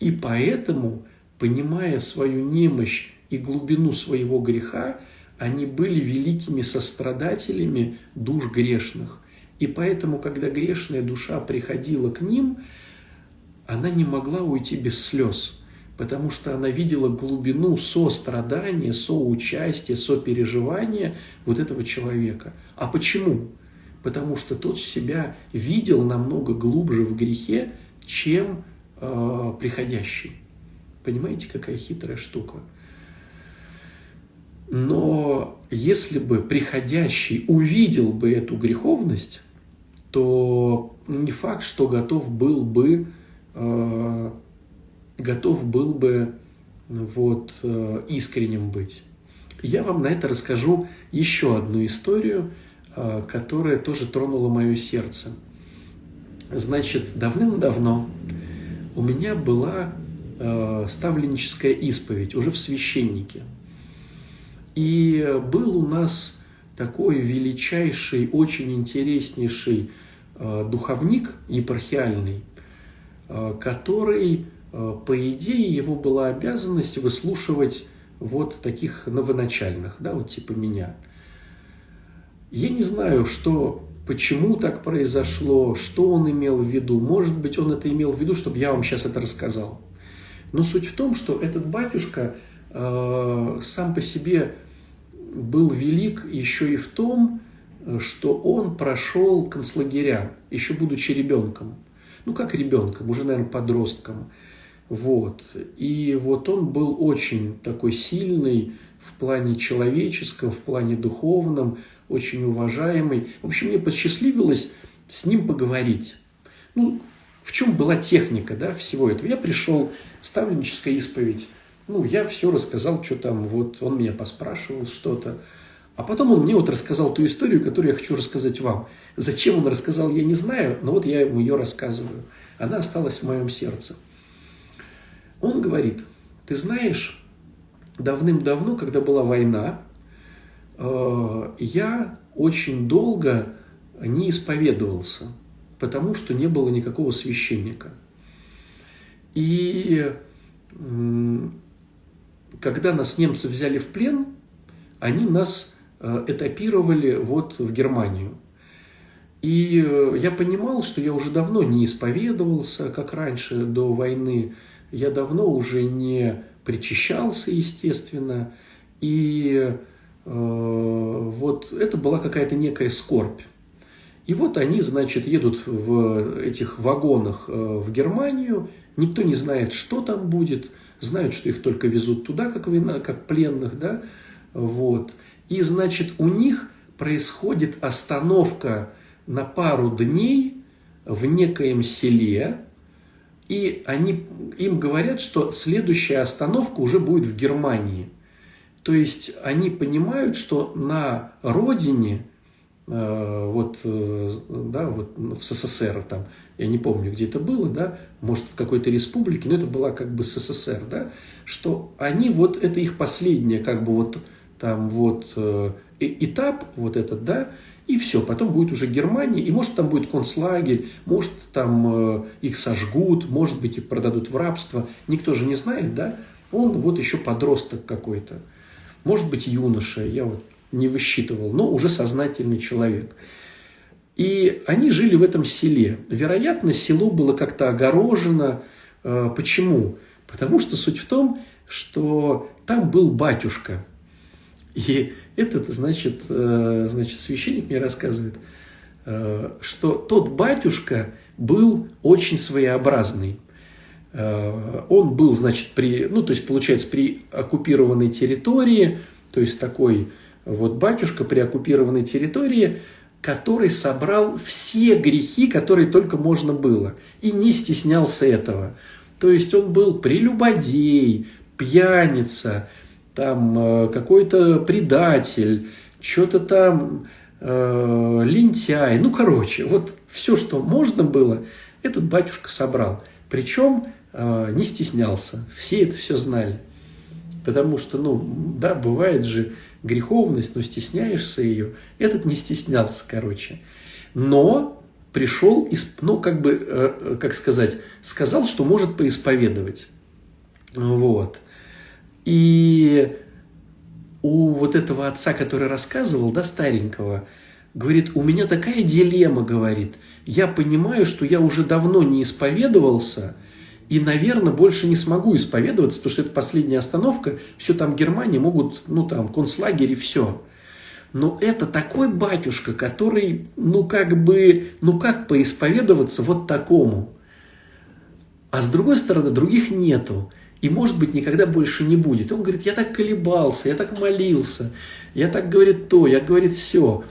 И поэтому, понимая свою немощь и глубину своего греха, они были великими сострадателями душ грешных. И поэтому, когда грешная душа приходила к ним, она не могла уйти без слез, потому что она видела глубину сострадания, соучастия, сопереживания вот этого человека. А почему? потому что тот себя видел намного глубже в грехе, чем э, приходящий. Понимаете, какая хитрая штука? Но если бы приходящий увидел бы эту греховность, то не факт, что готов был бы, э, готов был бы вот, э, искренним быть. Я вам на это расскажу еще одну историю – Э, которая тоже тронула мое сердце. Значит, давным-давно у меня была э, ставленническая исповедь уже в священнике. И был у нас такой величайший, очень интереснейший духовник епархиальный, который, по идее, его была обязанность выслушивать вот таких новоначальных, да, вот типа меня – я не знаю, что, почему так произошло, что он имел в виду. Может быть, он это имел в виду, чтобы я вам сейчас это рассказал. Но суть в том, что этот батюшка э, сам по себе был велик еще и в том, что он прошел концлагеря, еще будучи ребенком. Ну, как ребенком, уже, наверное, подростком. Вот. И вот он был очень такой сильный в плане человеческом, в плане духовном очень уважаемый. В общем, мне посчастливилось с ним поговорить. Ну, в чем была техника да, всего этого? Я пришел, ставленническая исповедь. Ну, я все рассказал, что там, вот он меня поспрашивал что-то. А потом он мне вот рассказал ту историю, которую я хочу рассказать вам. Зачем он рассказал, я не знаю, но вот я ему ее рассказываю. Она осталась в моем сердце. Он говорит, ты знаешь, давным-давно, когда была война, Э, я очень долго не исповедовался, потому что не было никакого священника. И когда нас немцы взяли в плен, они нас этапировали вот в Германию. И э, я понимал, что я уже давно не исповедовался, как раньше, до войны. Я давно уже не причащался, естественно. И Э, вот это была какая-то некая скорбь. И вот они, значит, едут в этих вагонах э, в Германию, никто не знает, что там будет, знают, что их только везут туда, как, вина, как пленных, да, вот. И, значит, у них происходит остановка на пару дней в некоем селе, и они, им говорят, что следующая остановка уже будет в Германии – то есть они понимают, что на родине, э, вот, э, да, вот в СССР там, я не помню, где это было, да, может, в какой-то республике, но это была как бы СССР, да, что они вот, это их последняя как бы вот там вот э, этап вот этот, да, и все, потом будет уже Германия, и может там будет концлагерь, может там их сожгут, может быть их продадут в рабство, никто же не знает, да, он вот еще подросток какой-то может быть юноша, я вот не высчитывал, но уже сознательный человек. И они жили в этом селе. Вероятно, село было как-то огорожено. Э, почему? Потому что суть в том, что там был батюшка. И этот, значит, э, значит священник мне рассказывает, э, что тот батюшка был очень своеобразный. Э, он был, значит, при, ну, то есть, получается, при оккупированной территории, то есть, такой вот батюшка при оккупированной территории, который собрал все грехи, которые только можно было, и не стеснялся этого. То есть он был прелюбодей, пьяница, там э, какой-то предатель, что-то там э, лентяй, ну короче, вот все, что можно было, этот батюшка собрал. Причем э, не стеснялся, все это все знали. Потому что, ну, да, бывает же греховность, но стесняешься ее. Этот не стеснялся, короче. Но пришел, ну, как бы, э, как сказать, сказал, что может поисповедовать. Вот. И у вот этого отца, который рассказывал, да, старенького, говорит, у меня такая дилемма, говорит, я понимаю, что я уже давно не исповедовался, и, наверное, больше не смогу исповедоваться, потому что это последняя остановка, все там Германия могут, ну там, концлагерь и все. Но это такой батюшка, который, ну как бы, ну как поисповедоваться вот такому? А с другой стороны, других нету. И, может быть, никогда больше не будет. Он говорит, я так колебался, я так молился, я так, говорит, то, я, говорит, все.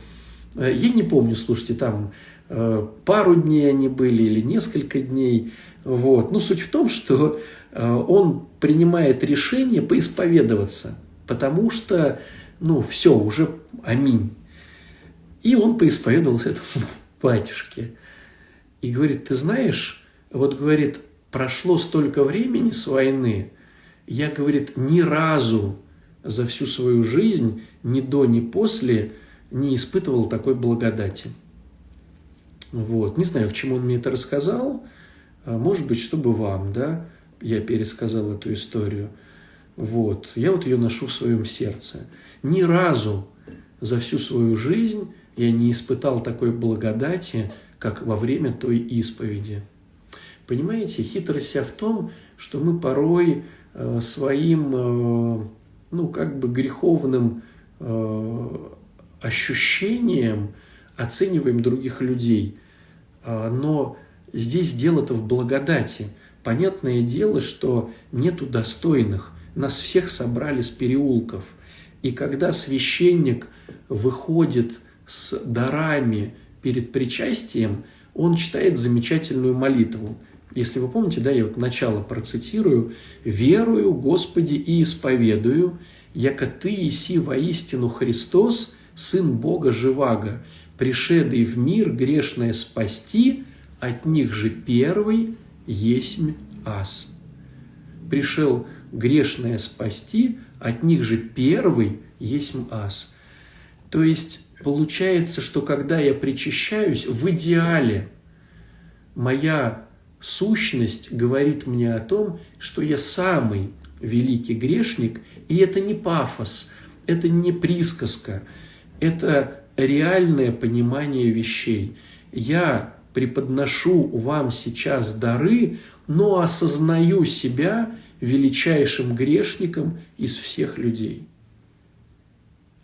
Э, я не помню, слушайте, там э, пару дней они были или несколько дней. Вот. Но суть в том, что э, он принимает решение поисповедоваться, потому что, ну, все, уже аминь. И он поисповедовался этому батюшке. И говорит, ты знаешь, вот говорит, прошло столько времени с войны, я, говорит, ни разу за всю свою жизнь, ни до, ни после, не испытывал такой благодати. Вот. Не знаю, к чему он мне это рассказал. А, может быть, чтобы вам, да, я пересказал эту историю. Вот. Я вот ее ношу в своем сердце. Ни разу за всю свою жизнь я не испытал такой благодати, как во время той исповеди. Понимаете, хитрость вся в том, что мы порой э, своим, э, ну, как бы греховным э, ощущением оцениваем других людей. А, но здесь дело-то в благодати. Понятное дело, что нету достойных. Нас всех собрали с переулков. И когда священник выходит с дарами перед причастием, он читает замечательную молитву – если вы помните, да, я вот начало процитирую. «Верую, Господи, и исповедую, яко Ты иси воистину Христос, Сын Бога живаго, пришедый в мир грешное спасти, от них же первый есмь ас». Пришел грешное спасти, от них же первый есмь ас. То есть получается, что когда я причащаюсь, в идеале моя сущность говорит мне о том, что я самый великий грешник, и это не пафос, это не присказка, это реальное понимание вещей. Я преподношу вам сейчас дары, но осознаю себя величайшим грешником из всех людей.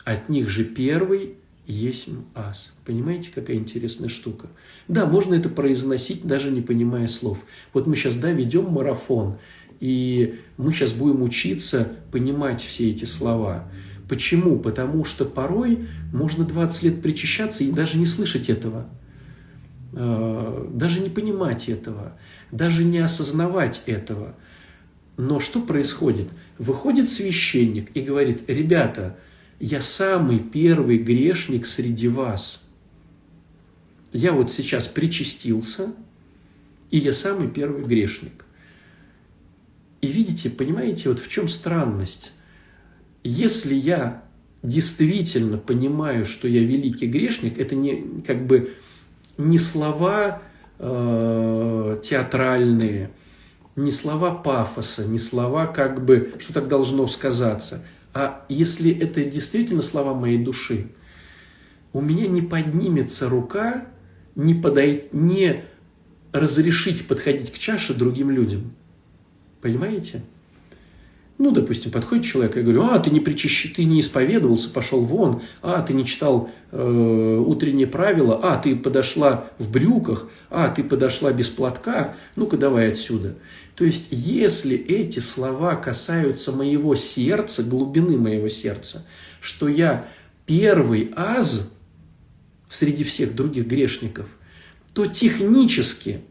От них же первый есть ас. Понимаете, какая интересная штука? Да, можно это произносить, даже не понимая слов. Вот мы сейчас, да, ведем марафон, и мы сейчас будем учиться понимать все эти слова. Почему? Потому что порой можно 20 лет причащаться и даже не слышать этого, а, даже не понимать этого, даже не осознавать этого. Но что происходит? Выходит священник и говорит, ребята, я самый первый грешник среди вас. Я вот сейчас причастился, и я самый первый грешник. И видите, понимаете, вот в чем странность? Если я действительно понимаю, что я великий грешник, это не как бы не слова э, театральные, не слова пафоса, не слова как бы, что так должно сказаться – а если это действительно слова моей души, у меня не поднимется рука не, подойти, не разрешить подходить к чаше другим людям. Понимаете? Ну, допустим, подходит человек, и говорю, а, ты не причащи, ты не исповедовался, пошел вон, а, ты не читал э, утренние правила, а, ты подошла в брюках, а, ты подошла без платка, ну-ка давай отсюда. То есть, если эти слова касаются моего сердца, глубины моего сердца, что я первый аз, среди всех других грешников, то технически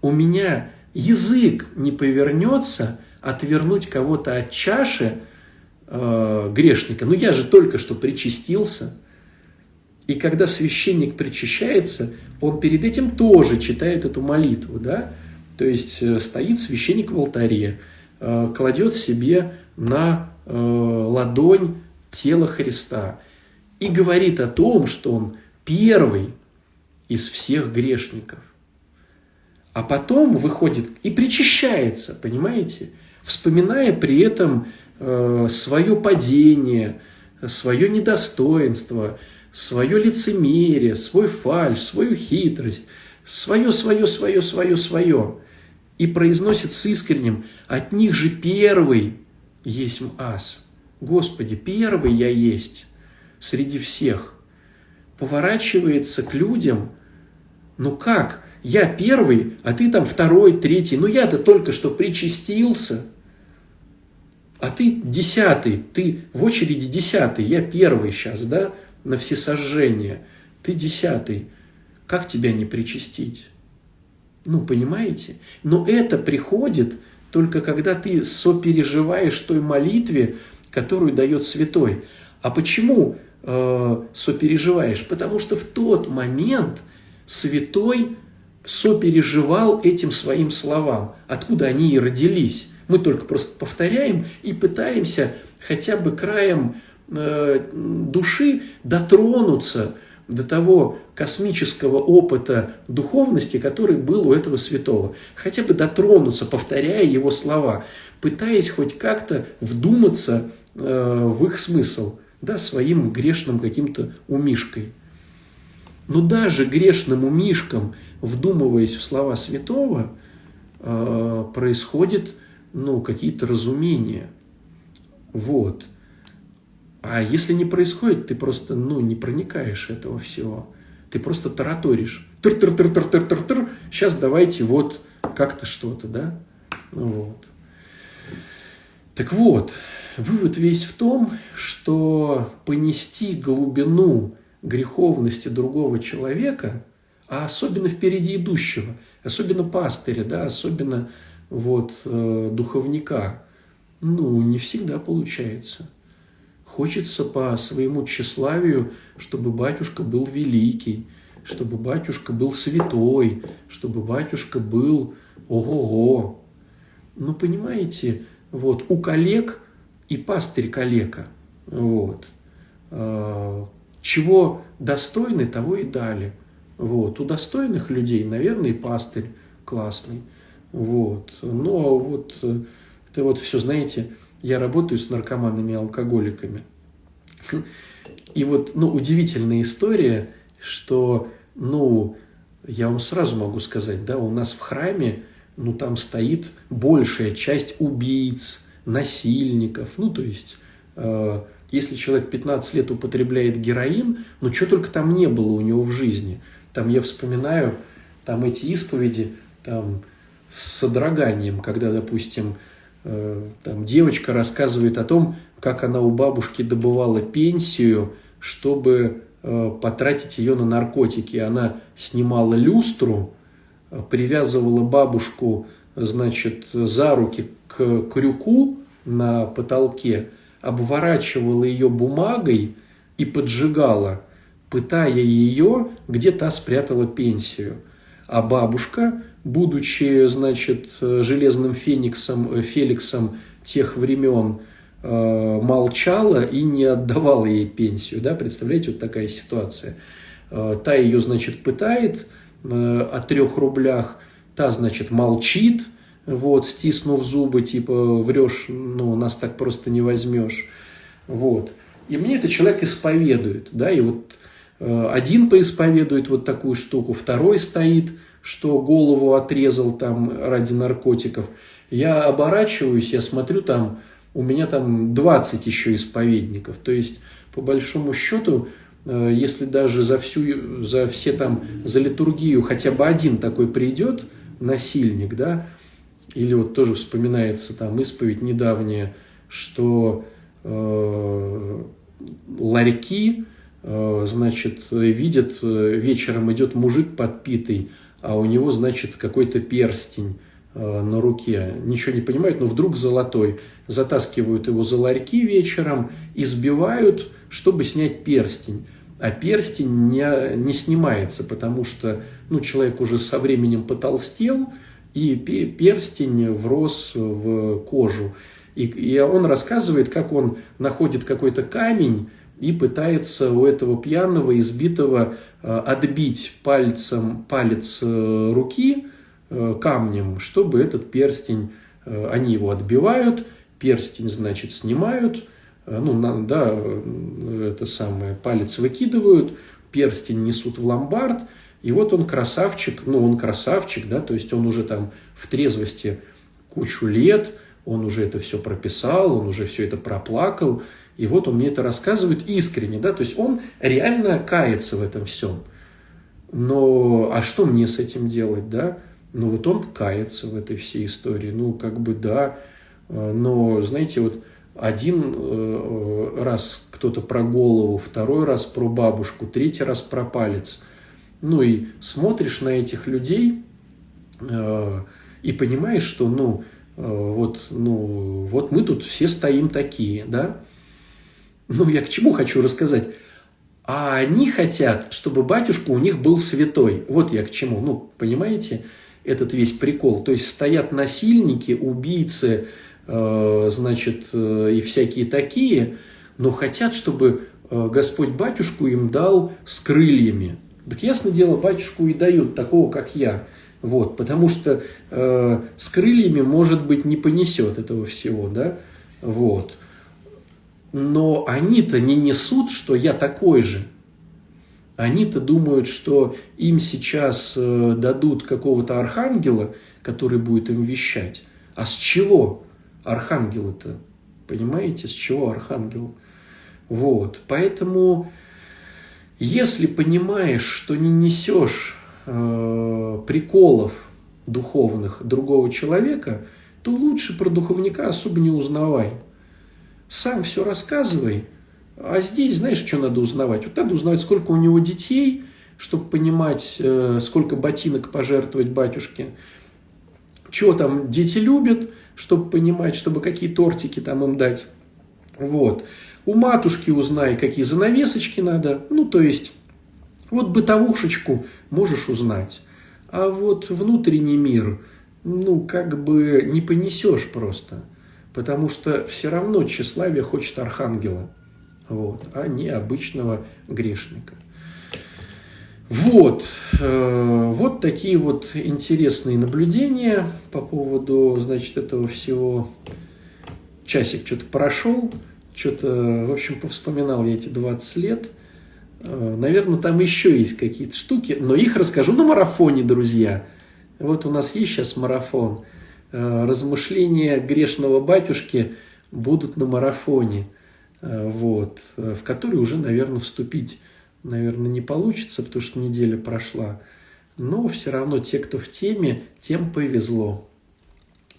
у меня язык не повернется отвернуть кого-то от чаши э, грешника. Ну я же только что причастился. И когда священник причащается, он перед этим тоже читает эту молитву, да? То есть э, стоит священник в алтаре, э, кладет себе на э, ладонь тело Христа и говорит о том, что он первый из всех грешников. А потом выходит и причащается, понимаете? Вспоминая при этом свое падение, свое недостоинство, свое лицемерие, свой фальш, свою хитрость, свое, свое, свое, свое, свое. И произносит с искренним, от них же первый есть ас. Господи, первый я есть среди всех. Поворачивается к людям, ну как, я первый, а ты там второй, третий, ну я-то только что причастился, а ты десятый, ты в очереди десятый, я первый сейчас, да, на всесожжение, ты десятый, как тебя не причастить? Ну, понимаете? Но это приходит только когда ты сопереживаешь той молитве, которую дает святой. А почему э, сопереживаешь? Потому что в тот момент святой сопереживал этим своим словам, откуда они и родились. Мы только просто повторяем и пытаемся хотя бы краем э, души дотронуться до того космического опыта духовности, который был у этого святого. Хотя бы дотронуться, повторяя его слова, пытаясь хоть как-то вдуматься э, в их смысл, да, своим грешным каким-то умишкой. Но даже грешным умишкам, вдумываясь в слова святого, э, происходит ну, какие-то разумения. Вот. А если не происходит, ты просто ну, не проникаешь этого всего. Ты просто. Тыр-тыр-тыр-тыр-тыр-тыр-тыр. Сейчас давайте вот как-то что-то, да? Вот. Так вот, вывод весь в том, что понести глубину греховности другого человека, а особенно впереди идущего, особенно пастыря, да, особенно вот, э, духовника, ну, не всегда получается. Хочется по своему тщеславию, чтобы батюшка был великий, чтобы батюшка был святой, чтобы батюшка был ого-го. Ну, понимаете, вот, у коллег и пастырь коллега, вот, э, чего достойны, того и дали. Вот. У достойных людей, наверное, и пастырь классный. Вот. Но вот это вот все, знаете, я работаю с наркоманами и алкоголиками. И вот, ну, удивительная история, что, ну, я вам сразу могу сказать, да, у нас в храме, ну, там стоит большая часть убийц, насильников, ну, то есть, э, если человек 15 лет употребляет героин, ну, что только там не было у него в жизни. Там я вспоминаю, там эти исповеди, там, с содроганием, когда, допустим, там девочка рассказывает о том, как она у бабушки добывала пенсию, чтобы э, потратить ее на наркотики. Она снимала люстру, э, привязывала бабушку, значит, за руки к крюку на потолке, обворачивала ее бумагой и поджигала, пытая ее, где та спрятала пенсию. А бабушка будучи, значит, железным фениксом, э, Феликсом тех времен, э, молчала и не отдавала ей пенсию. Да? Представляете, вот такая ситуация. Э, та ее, значит, пытает о трех рублях, та, значит, молчит, вот, стиснув зубы, типа, врешь, ну, нас так просто не возьмешь. Вот. И мне этот человек исповедует, да, и вот один поисповедует вот такую штуку, второй стоит – что голову отрезал там ради наркотиков. Я оборачиваюсь, я смотрю там, у меня там 20 еще исповедников. То есть, по большому счету, э, если даже за, всю, за все там, за литургию хотя бы один такой придет, насильник, да, или вот тоже вспоминается там исповедь недавняя, что э, ларьки значит, видит, вечером идет мужик подпитый, а у него, значит, какой-то перстень на руке. Ничего не понимают, но вдруг золотой. Затаскивают его за ларьки вечером, избивают, чтобы снять перстень. А перстень не, не снимается, потому что ну, человек уже со временем потолстел, и перстень врос в кожу. И, и он рассказывает, как он находит какой-то камень и пытается у этого пьяного, избитого э, отбить пальцем палец э, руки э, камнем, чтобы этот перстень, они его отбивают, перстень, значит, снимают, ну, да, это самое, палец выкидывают, перстень несут в ломбард, и вот он красавчик, ну, он красавчик, да, то есть он уже там в трезвости кучу лет, он уже это все прописал, он уже все это проплакал, и вот он мне это рассказывает искренне, да, то есть он реально кается в этом всем. Но, а что мне с этим делать, да? Ну, вот он кается в этой всей истории, ну, как бы, да, но, знаете, вот один э, раз кто-то про голову, второй раз про бабушку, третий раз про палец. Ну и смотришь на этих людей э, и понимаешь, что ну, э, вот, ну, вот мы тут все стоим такие, да? Ну, я к чему хочу рассказать? А они хотят, чтобы батюшка у них был святой. Вот я к чему. Ну, понимаете, этот весь прикол. То есть стоят насильники, убийцы, Э, значит, э, и всякие такие, но хотят, чтобы э, Господь батюшку им дал с крыльями. Так ясно дело, батюшку и дают такого, как я. Вот, потому что э, с крыльями, может быть, не понесет этого всего, да, вот. Но они-то не несут, что я такой же. Они-то думают, что им сейчас э, дадут какого-то архангела, который будет им вещать. А с чего? архангел это. Понимаете, с чего архангел? Вот. Поэтому, если понимаешь, что не несешь э, приколов духовных другого человека, то лучше про духовника особо не узнавай. Сам все рассказывай, а здесь, знаешь, что надо узнавать? Вот надо узнавать, сколько у него детей, чтобы понимать, э, сколько ботинок пожертвовать батюшке, чего там дети любят, чтобы понимать, чтобы какие тортики там им дать. Вот. У матушки узнай, какие занавесочки надо. Ну, то есть, вот бытовушечку можешь узнать. А вот внутренний мир, ну, как бы не понесешь просто. Потому что все равно тщеславие хочет архангела, вот, а не обычного грешника. Вот, э, вот такие вот интересные наблюдения по поводу, значит, этого всего. Часик что-то прошел, что-то, в общем, повспоминал я эти 20 лет. Э, наверное, там еще есть какие-то штуки, но их расскажу на марафоне, друзья. Вот у нас есть сейчас марафон. Э, размышления грешного батюшки будут на марафоне, вот, в который уже, наверное, вступить наверное, не получится, потому что неделя прошла. Но все равно те, кто в теме, тем повезло.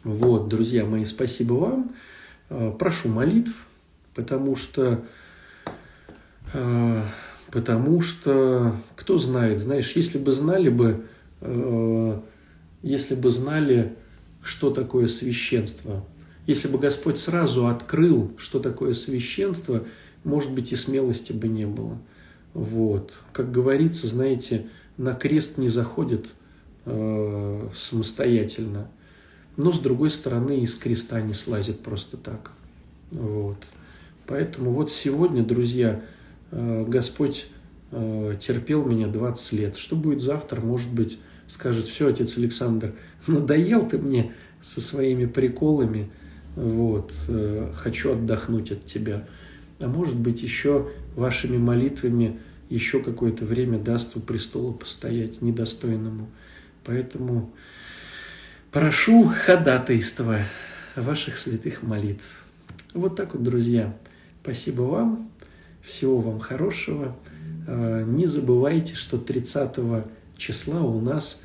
Вот, друзья мои, спасибо вам. Э, прошу молитв, потому что, э, потому что, кто знает, знаешь, если бы знали бы, э, если бы знали, что такое священство, если бы Господь сразу открыл, что такое священство, может быть, и смелости бы не было. Вот. Как говорится, знаете, на крест не заходит э, самостоятельно, но с другой стороны из креста не слазит просто так. Вот. Поэтому вот сегодня, друзья, э, Господь э, терпел меня 20 лет. Что будет завтра, может быть, скажет, все, отец Александр, надоел ты мне со своими приколами, вот, э, хочу отдохнуть от тебя. А может быть, еще вашими молитвами еще какое-то время даст у престола постоять недостойному. Поэтому прошу ходатайства ваших святых молитв. Вот так вот, друзья. Спасибо вам. Всего вам хорошего. А, не забывайте, что 30 числа у нас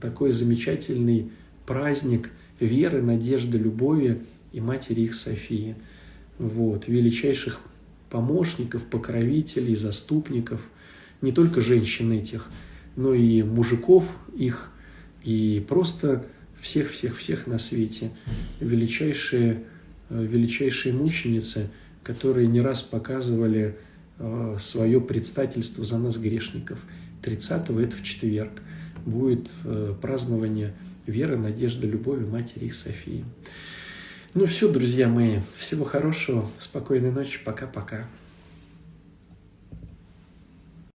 такой замечательный праздник веры, надежды, любови и матери их Софии. Вот, величайших помощников, покровителей, заступников, не только женщин этих, но и мужиков их, и просто всех-всех-всех на свете. Величайшие, э, величайшие мученицы, которые не раз показывали э, свое предстательство за нас, грешников. 30-го, это в четверг, будет э, празднование веры, надежды, любови Матери и Софии. Ну все, друзья мои, всего хорошего, спокойной ночи, пока-пока.